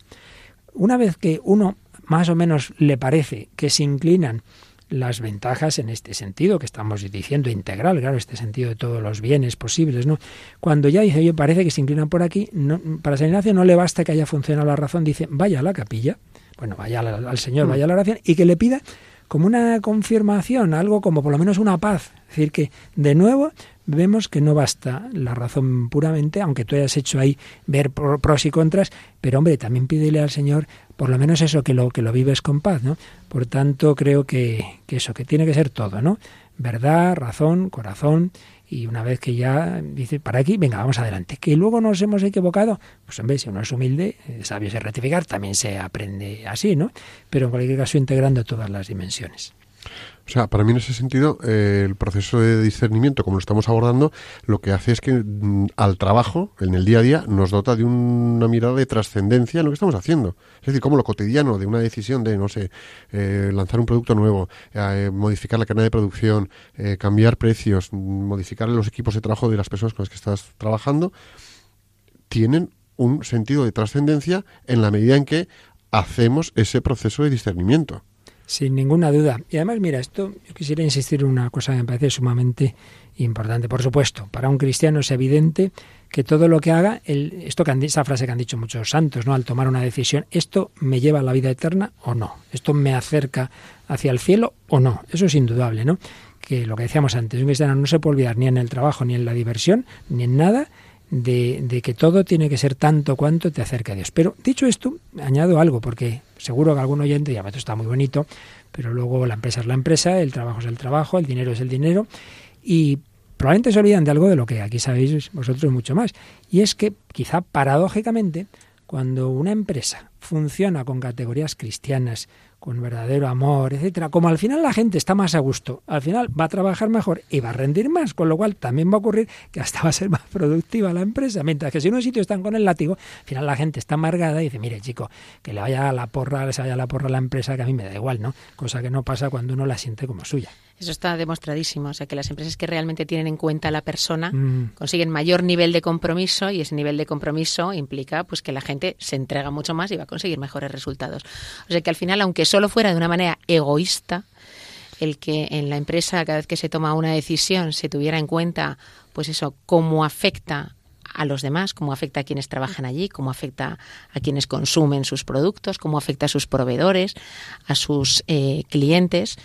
Una vez que uno más o menos le parece que se inclinan las ventajas en este sentido que estamos diciendo integral, claro, este sentido de todos los bienes posibles, ¿no? Cuando ya dice, oye, parece que se inclinan por aquí, no, para San Ignacio no le basta que haya funcionado la razón, dice, vaya a la capilla, bueno, vaya al, al Señor, vaya a la oración, y que le pida como una confirmación, algo como por lo menos una paz. Es decir, que de nuevo vemos que no basta la razón puramente, aunque tú hayas hecho ahí ver pros y contras, pero hombre, también pídele al Señor por lo menos eso, que lo, que lo vives con paz, ¿no? Por tanto, creo que, que eso, que tiene que ser todo, ¿no? Verdad, razón, corazón, y una vez que ya dice, para aquí, venga, vamos adelante. Que luego nos hemos equivocado, pues hombre, si uno es humilde, eh, sabio es rectificar, también se aprende así, ¿no? Pero en cualquier caso integrando todas las dimensiones. O sea, para mí en ese sentido, eh, el proceso de discernimiento, como lo estamos abordando, lo que hace es que mm, al trabajo, en el día a día, nos dota de una mirada de trascendencia en lo que estamos haciendo. Es decir, como lo cotidiano de una decisión de, no sé, eh, lanzar un producto nuevo, eh, modificar la cadena de producción, cambiar precios, modificar los equipos de trabajo de las personas con las que estás trabajando, tienen un sentido de trascendencia en la medida en que hacemos ese proceso de discernimiento. Sin ninguna duda. Y además, mira, esto yo quisiera insistir en una cosa que me parece sumamente importante. Por supuesto, para un cristiano es evidente que todo lo que haga, el, esto que han, esa frase que han dicho muchos santos, ¿no? Al tomar una decisión, ¿esto me lleva a la vida eterna o no? ¿Esto me acerca hacia el cielo o no? Eso es indudable, ¿no? Que lo que decíamos antes, un cristiano no se puede olvidar ni en el trabajo, ni en la diversión, ni en nada, de, que todo tiene que ser tanto cuanto te acerca a Dios. Pero dicho esto, añado algo, porque seguro que algún oyente ya esto está muy bonito, pero luego la empresa es la empresa, el trabajo es el trabajo, el dinero es el dinero, y probablemente se olvidan de algo de lo que aquí sabéis vosotros mucho más. Y es que, quizá paradójicamente, cuando una empresa funciona con categorías cristianas, con verdadero amor, etcétera, como al final la gente está más a gusto, al final va a trabajar mejor y va a rendir más, con lo cual también va a ocurrir que hasta va a ser más productiva la empresa, mientras que si en un sitio están con el látigo, al final la gente está amargada y dice, mire chico, que le vaya a la porra, le vaya a la porra a la empresa, que a mí me da igual, ¿no? Cosa que no pasa cuando uno la siente como suya. Eso está demostradísimo, o sea que las empresas que realmente tienen en cuenta a la persona mm. consiguen mayor nivel de compromiso y ese nivel de compromiso implica pues que la gente se entrega mucho más y va a conseguir mejores resultados. O sea que al final, aunque solo fuera de una manera egoísta, el que en la empresa cada vez que se toma una decisión se tuviera en cuenta pues eso, cómo afecta a los demás, cómo afecta a quienes trabajan allí, cómo afecta a quienes consumen sus productos, cómo afecta a sus proveedores, a sus eh, clientes,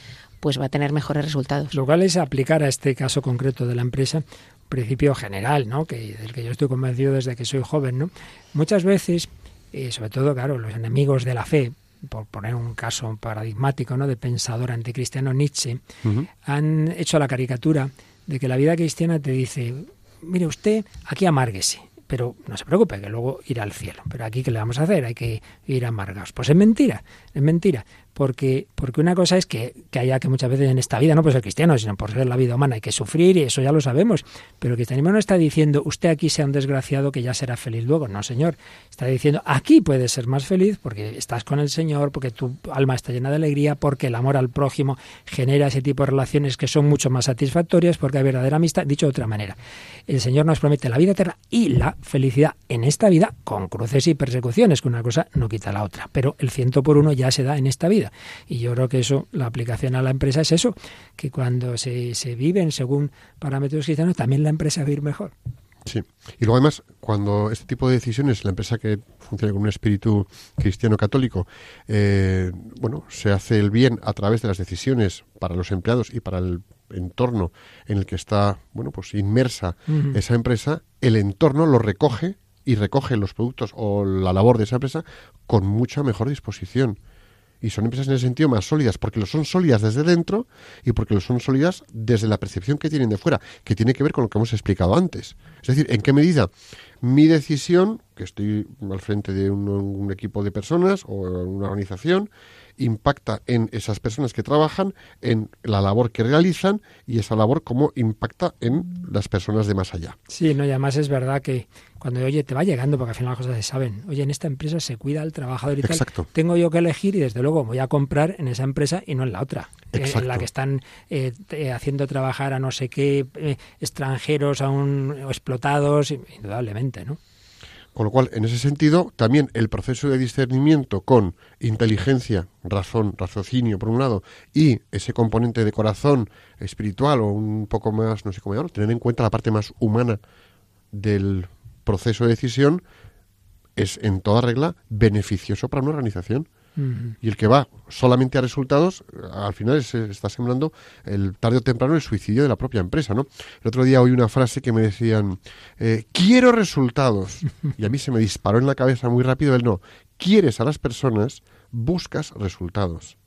pues va a tener mejores resultados. Lo cual es aplicar a este caso concreto de la empresa un principio general, ¿no? Que del que yo estoy convencido desde que soy joven, ¿no? Muchas veces, eh, sobre todo, claro, los enemigos de la fe, por poner un caso paradigmático, ¿no? De pensador anticristiano Nietzsche, uh -huh. han hecho la caricatura de que la vida cristiana te dice, mire usted, aquí amárguese, pero no se preocupe, que luego irá al cielo. Pero aquí, ¿qué le vamos a hacer? Hay que ir amargados. Pues es mentira, es mentira. Porque, porque una cosa es que, que, haya que muchas veces en esta vida, no por ser cristiano, sino por ser la vida humana, hay que sufrir y eso ya lo sabemos. Pero el cristianismo no está diciendo usted aquí sea un desgraciado que ya será feliz luego. No, señor. Está diciendo aquí puedes ser más feliz porque estás con el Señor, porque tu alma está llena de alegría, porque el amor al prójimo genera ese tipo de relaciones que son mucho más satisfactorias, porque hay verdadera amistad. Dicho de otra manera, el Señor nos promete la vida eterna y la felicidad en esta vida con cruces y persecuciones, que una cosa no quita la otra. Pero el ciento por uno ya se da en esta vida. Y yo creo que eso, la aplicación a la empresa es eso, que cuando se, se viven según parámetros cristianos, también la empresa va a ir mejor. Sí. Y luego además, cuando este tipo de decisiones, la empresa que funciona con un espíritu cristiano católico, eh, bueno, se hace el bien a través de las decisiones para los empleados y para el entorno en el que está, bueno, pues inmersa uh -huh. esa empresa, el entorno lo recoge y recoge los productos o la labor de esa empresa con mucha mejor disposición y son empresas en ese sentido más sólidas, porque lo son sólidas desde dentro y porque lo son sólidas desde la percepción que tienen de fuera, que tiene que ver con lo que hemos explicado antes. Es decir, en qué medida mi decisión, que estoy al frente de un, un equipo de personas o una organización, impacta en esas personas que trabajan, en la labor que realizan y esa labor cómo impacta en las personas de más allá. Sí, no, y además es verdad que cuando, oye, te va llegando, porque al final las cosas se saben, oye, en esta empresa se cuida al trabajador y Exacto. tal, tengo yo que elegir y desde luego voy a comprar en esa empresa y no en la otra, Exacto. en la que están eh, haciendo trabajar a no sé qué eh, extranjeros aún explotados, indudablemente, ¿no? Con lo cual, en ese sentido, también el proceso de discernimiento con inteligencia, razón, raciocinio, por un lado, y ese componente de corazón espiritual o un poco más, no sé cómo llamarlo, tener en cuenta la parte más humana del proceso de decisión, es en toda regla beneficioso para una organización. Uh -huh. Y el que va solamente a resultados, al final se está sembrando el tarde o temprano el suicidio de la propia empresa, ¿no? El otro día oí una frase que me decían, eh, quiero resultados. Y a mí se me disparó en la cabeza muy rápido el no. Quieres a las personas, buscas resultados.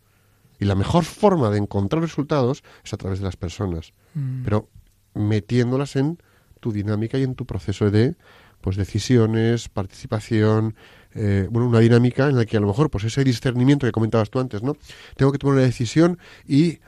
Y la mejor forma de encontrar resultados es a través de las personas. -huh. Pero metiéndolas en tu dinámica y en tu proceso de pues decisiones, participación, eh, bueno, una dinámica en la que a lo mejor pues ese discernimiento que comentabas tú antes, ¿no? Tengo que tomar una decisión y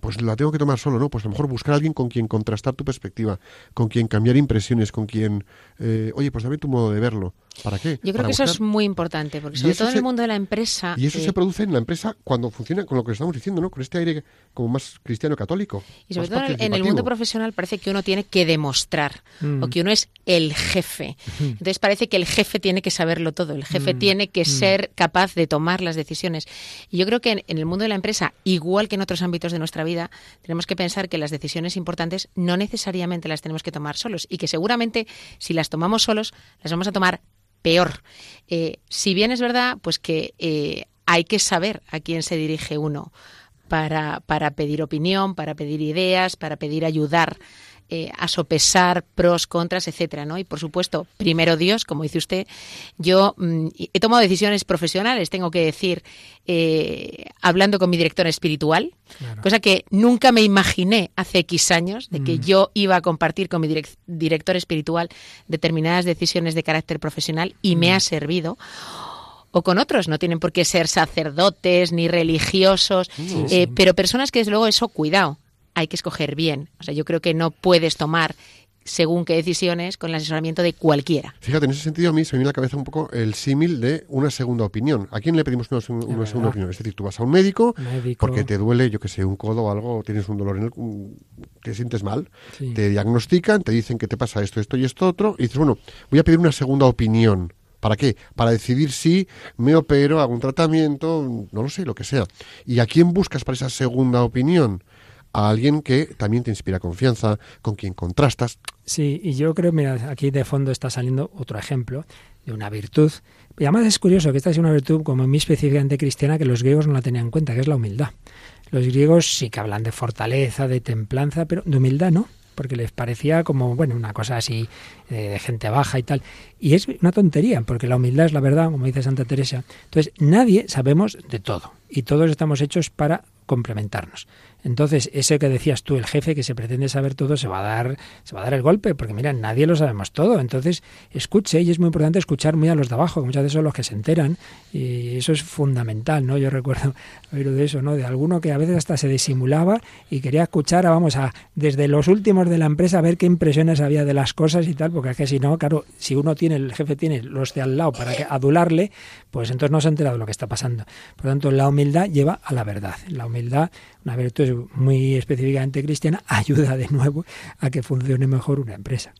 pues la tengo que tomar solo, ¿no? Pues a lo mejor buscar a alguien con quien contrastar tu perspectiva, con quien cambiar impresiones, con quien, eh, oye, pues dame tu modo de verlo. ¿Para qué? Yo creo Para que buscar... eso es muy importante, porque sobre todo en el mundo de la empresa... Y eso eh... se produce en la empresa cuando funciona con lo que estamos diciendo, ¿no? Con este aire como más cristiano católico. Y sobre todo en el mundo profesional parece que uno tiene que demostrar, mm. o que uno es el jefe. Entonces parece que el jefe tiene que saberlo todo, el jefe mm. tiene que mm. ser capaz de tomar las decisiones. Y yo creo que en, en el mundo de la empresa, igual que en otros ámbitos de nuestra vida, tenemos que pensar que las decisiones importantes no necesariamente las tenemos que tomar solos y que seguramente si las tomamos solos, las vamos a tomar peor. Eh, si bien es verdad, pues que eh, hay que saber a quién se dirige uno para, para pedir opinión, para pedir ideas, para pedir ayudar. Eh, a sopesar pros, contras, etcétera, ¿no? Y por supuesto, primero Dios, como dice usted, yo mmm, he tomado decisiones profesionales, tengo que decir, eh, hablando con mi director espiritual, claro. cosa que nunca me imaginé hace X años, de que mm. yo iba a compartir con mi direct director espiritual determinadas decisiones de carácter profesional y mm. me ha servido o con otros, no tienen por qué ser sacerdotes ni religiosos, sí, eh, pero personas que desde luego eso, cuidado, hay que escoger bien. O sea, yo creo que no puedes tomar según qué decisiones con el asesoramiento de cualquiera. Fíjate, en ese sentido a mí se me viene a la cabeza un poco el símil de una segunda opinión. ¿A quién le pedimos una, una segunda opinión? Es decir, tú vas a un médico, médico, porque te duele, yo que sé, un codo o algo, tienes un dolor en el... te sientes mal, sí. te diagnostican, te dicen que te pasa esto, esto y esto otro, y dices, bueno, voy a pedir una segunda opinión. ¿Para qué? Para decidir si me opero, hago un tratamiento, no lo sé, lo que sea. ¿Y a quién buscas para esa segunda opinión? A alguien que también te inspira confianza, con quien contrastas. Sí, y yo creo, mira, aquí de fondo está saliendo otro ejemplo de una virtud. Y además es curioso que esta es una virtud como muy específicamente cristiana que los griegos no la tenían en cuenta, que es la humildad. Los griegos sí que hablan de fortaleza, de templanza, pero de humildad no porque les parecía como, bueno, una cosa así eh, de gente baja y tal. Y es una tontería, porque la humildad es la verdad, como dice Santa Teresa. Entonces, nadie sabemos de todo y todos estamos hechos para complementarnos. Entonces, ese que decías tú, el jefe que se pretende saber todo, se va a dar, se va a dar el golpe, porque mira, nadie lo sabemos todo. Entonces, escuche, y es muy importante escuchar muy a los de abajo, que muchas veces son los que se enteran, y eso es fundamental, ¿no? Yo recuerdo oír de eso, ¿no? De alguno que a veces hasta se disimulaba y quería escuchar, vamos a, desde los últimos de la empresa, a ver qué impresiones había de las cosas y tal, porque es que si no, claro, si uno tiene, el jefe tiene los de al lado para que, adularle, pues entonces no se ha enterado de lo que está pasando. Por lo tanto, la humildad lleva a la verdad. La humildad, una virtud muy específicamente cristiana, ayuda de nuevo a que funcione mejor una empresa.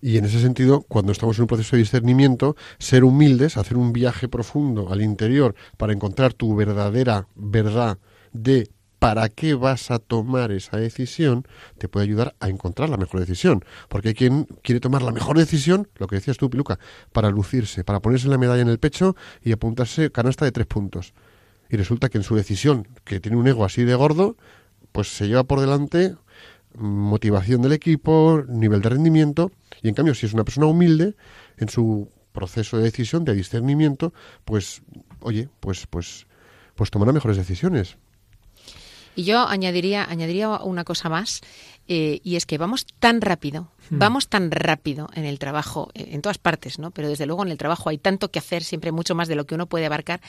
Y en ese sentido, cuando estamos en un proceso de discernimiento, ser humildes, hacer un viaje profundo al interior para encontrar tu verdadera verdad de para qué vas a tomar esa decisión, te puede ayudar a encontrar la mejor decisión. Porque hay quien quiere tomar la mejor decisión, lo que decías tú, Piluca, para lucirse, para ponerse la medalla en el pecho y apuntarse canasta de tres puntos. Y resulta que en su decisión, que tiene un ego así de gordo, pues se lleva por delante motivación del equipo, nivel de rendimiento, y en cambio si es una persona humilde, en su proceso de decisión, de discernimiento, pues, oye, pues, pues, pues tomará mejores decisiones. Y yo añadiría, añadiría una cosa más, eh, y es que vamos tan rápido. Vamos tan rápido en el trabajo, eh, en todas partes, ¿no? Pero desde luego en el trabajo hay tanto que hacer, siempre mucho más de lo que uno puede abarcar,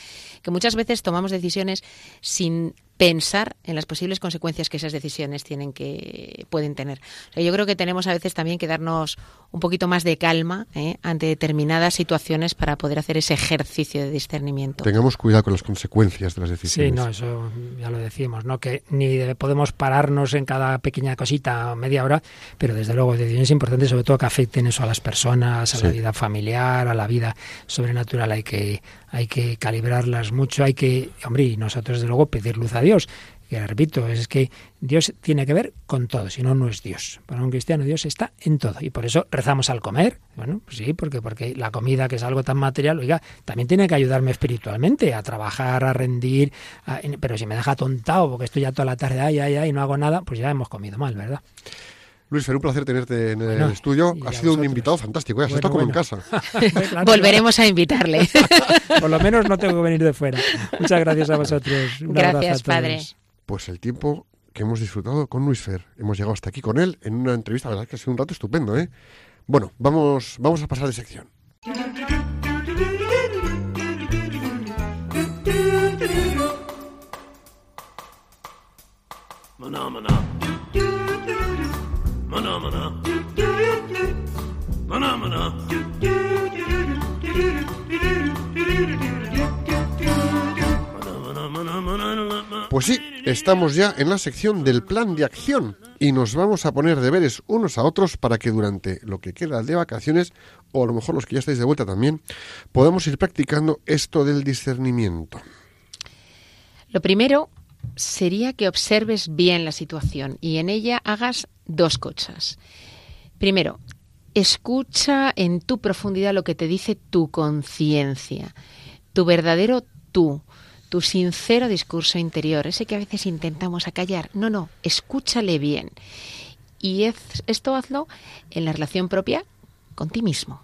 que muchas veces tomamos decisiones sin pensar en las posibles consecuencias que esas decisiones tienen que pueden tener. yo creo que tenemos a veces también que darnos un poquito más de calma ¿eh? ante determinadas situaciones para poder hacer ese ejercicio de discernimiento. Tengamos cuidado con las consecuencias de las decisiones. Sí, no, eso ya lo decimos, ¿no? Que ni podemos pararnos en cada pequeña cosita media hora, pero desde luego decisiones importantes, sobre todo que afecten eso a las personas, a la vida familiar, a la vida sobrenatural, hay que hay que calibrarlas mucho, hay que, hombre, y nosotros desde luego pedir luz a Dios. Que repito, es que Dios tiene que ver con todo, si no, no es Dios. Para un cristiano Dios está en todo y por eso rezamos al comer. Bueno, pues sí, porque, porque la comida, que es algo tan material, oiga, también tiene que ayudarme espiritualmente a trabajar, a rendir, pero si me deja tontado porque estoy ya toda la tarde, ay, ay, ay, y no hago nada, pues ya hemos comido mal, ¿verdad? Luis, fue un placer tenerte en el estudio. Ha sido un invitado fantástico, ¿eh? has estado como en casa. Volveremos a invitarle. Por lo menos no tengo que venir de fuera. Muchas gracias a vosotros. gracias, padre. Pues el tiempo que hemos disfrutado con Luis Fer. Hemos llegado hasta aquí con él en una entrevista, la verdad que ha sido un rato estupendo, ¿eh? Bueno, vamos, vamos a pasar de sección. Pues sí, estamos ya en la sección del plan de acción y nos vamos a poner deberes unos a otros para que durante lo que queda de vacaciones, o a lo mejor los que ya estáis de vuelta también, podamos ir practicando esto del discernimiento. Lo primero sería que observes bien la situación y en ella hagas dos cosas. Primero, escucha en tu profundidad lo que te dice tu conciencia, tu verdadero tú tu sincero discurso interior, ese que a veces intentamos acallar. No, no, escúchale bien. Y esto hazlo en la relación propia con ti mismo.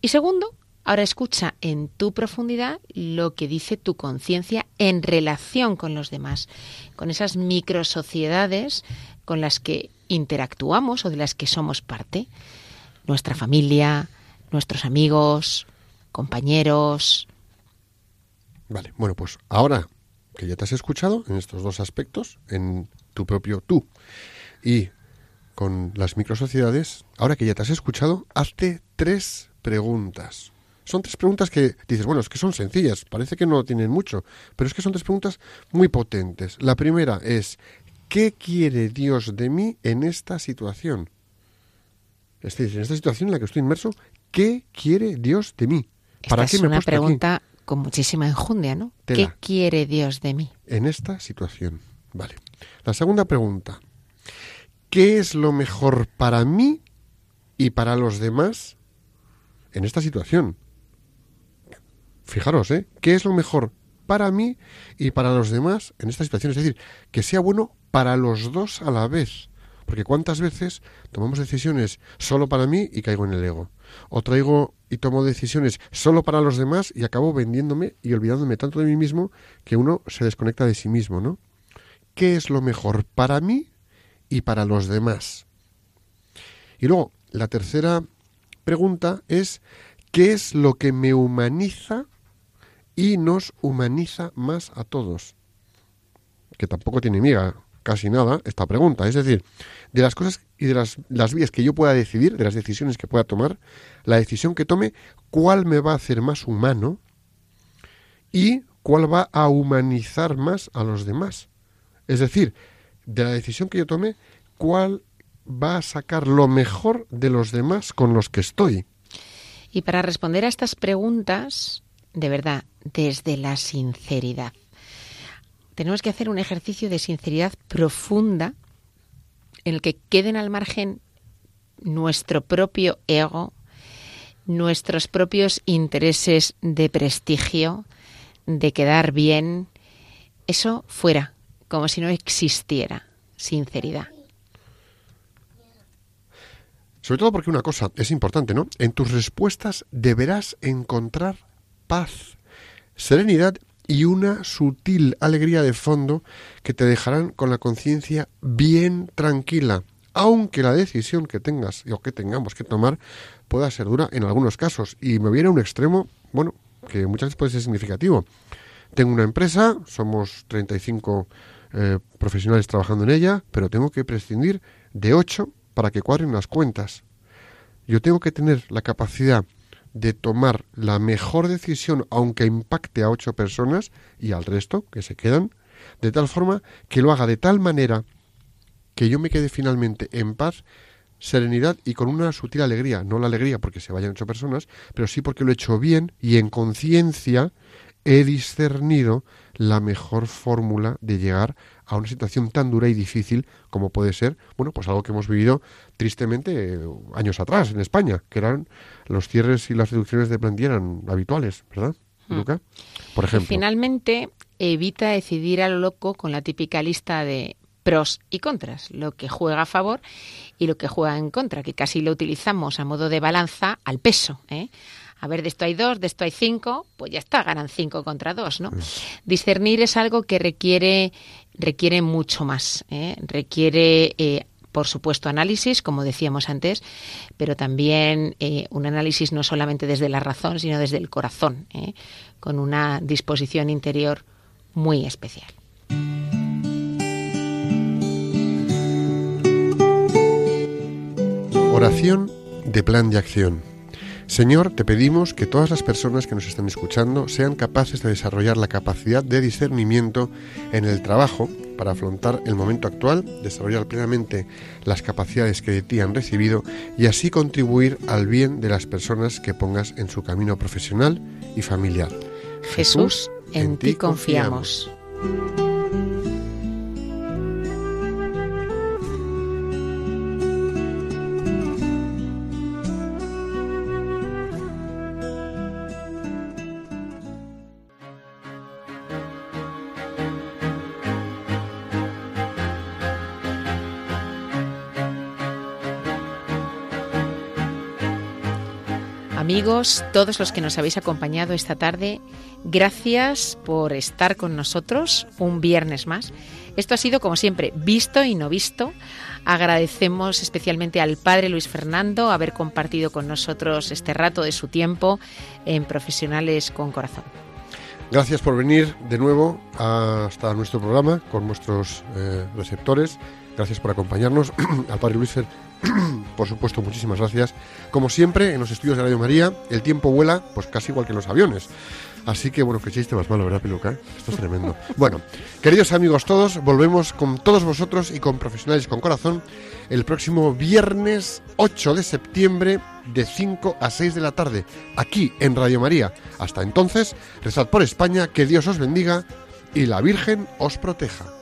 Y segundo, ahora escucha en tu profundidad lo que dice tu conciencia en relación con los demás, con esas microsociedades con las que interactuamos o de las que somos parte. Nuestra familia, nuestros amigos, compañeros, Vale, bueno, pues ahora que ya te has escuchado en estos dos aspectos, en tu propio tú y con las microsociedades, ahora que ya te has escuchado, hazte tres preguntas. Son tres preguntas que dices, bueno, es que son sencillas, parece que no tienen mucho, pero es que son tres preguntas muy potentes. La primera es, ¿qué quiere Dios de mí en esta situación? Es decir, en esta situación en la que estoy inmerso, ¿qué quiere Dios de mí? ¿Para qué me una pregunta con muchísima enjundia, ¿no? ¿Qué quiere Dios de mí? En esta situación. Vale. La segunda pregunta. ¿Qué es lo mejor para mí y para los demás en esta situación? Fijaros, ¿eh? ¿Qué es lo mejor para mí y para los demás en esta situación? Es decir, que sea bueno para los dos a la vez. Porque cuántas veces tomamos decisiones solo para mí y caigo en el ego. O traigo y tomo decisiones solo para los demás y acabo vendiéndome y olvidándome tanto de mí mismo que uno se desconecta de sí mismo, ¿no? qué es lo mejor para mí y para los demás. Y luego, la tercera pregunta es, ¿qué es lo que me humaniza y nos humaniza más a todos? Que tampoco tiene miga casi nada esta pregunta. Es decir, de las cosas y de las, las vías que yo pueda decidir, de las decisiones que pueda tomar, la decisión que tome, cuál me va a hacer más humano y cuál va a humanizar más a los demás. Es decir, de la decisión que yo tome, cuál va a sacar lo mejor de los demás con los que estoy. Y para responder a estas preguntas, de verdad, desde la sinceridad. Tenemos que hacer un ejercicio de sinceridad profunda en el que queden al margen nuestro propio ego, nuestros propios intereses de prestigio, de quedar bien, eso fuera, como si no existiera sinceridad. Sobre todo porque una cosa es importante, ¿no? En tus respuestas deberás encontrar paz, serenidad y una sutil alegría de fondo que te dejarán con la conciencia bien tranquila, aunque la decisión que tengas o que tengamos que tomar pueda ser dura en algunos casos. Y me viene a un extremo, bueno, que muchas veces puede ser significativo. Tengo una empresa, somos 35 eh, profesionales trabajando en ella, pero tengo que prescindir de 8 para que cuadren las cuentas. Yo tengo que tener la capacidad de tomar la mejor decisión, aunque impacte a ocho personas y al resto que se quedan, de tal forma que lo haga de tal manera que yo me quede finalmente en paz, serenidad y con una sutil alegría. No la alegría porque se vayan ocho personas, pero sí porque lo he hecho bien y en conciencia he discernido la mejor fórmula de llegar a una situación tan dura y difícil como puede ser, bueno, pues algo que hemos vivido tristemente eh, años atrás en España, que eran los cierres y las reducciones de plantilla eran habituales, ¿verdad, hmm. Luca? Por ejemplo. finalmente, evita decidir a lo loco con la típica lista de pros y contras, lo que juega a favor y lo que juega en contra, que casi lo utilizamos a modo de balanza al peso, ¿eh? A ver, de esto hay dos, de esto hay cinco, pues ya está, ganan cinco contra dos, ¿no? Discernir es algo que requiere, requiere mucho más, ¿eh? requiere, eh, por supuesto, análisis, como decíamos antes, pero también eh, un análisis no solamente desde la razón, sino desde el corazón, con una disposición interior muy especial. Oración de plan de acción. Señor, te pedimos que todas las personas que nos están escuchando sean capaces de desarrollar la capacidad de discernimiento en el trabajo para afrontar el momento actual, desarrollar plenamente las capacidades que de ti han recibido y así contribuir al bien de las personas que pongas en su camino profesional y familiar. Jesús, en, ti confiamos. Todos los que nos habéis acompañado esta tarde, gracias por estar con nosotros un viernes más. Esto ha sido, como siempre, visto y no visto. Agradecemos especialmente al Padre Luis Fernando haber compartido con nosotros este rato de su tiempo en Profesionales con Corazón. Gracias por venir de nuevo hasta nuestro programa con nuestros eh, receptores. Gracias por acompañarnos. al Padre Luis por supuesto, muchísimas gracias. Como siempre, en los estudios de Radio María, el tiempo vuela, pues casi igual que en los aviones. Así que, bueno, que chiste más malo, ¿verdad, Peluca? Esto es tremendo. Bueno, queridos amigos todos, volvemos con todos vosotros y con profesionales con corazón el próximo viernes 8 de septiembre de 5 a 6 de la tarde, aquí en Radio María. Hasta entonces, rezad por España, que Dios os bendiga y la Virgen os proteja.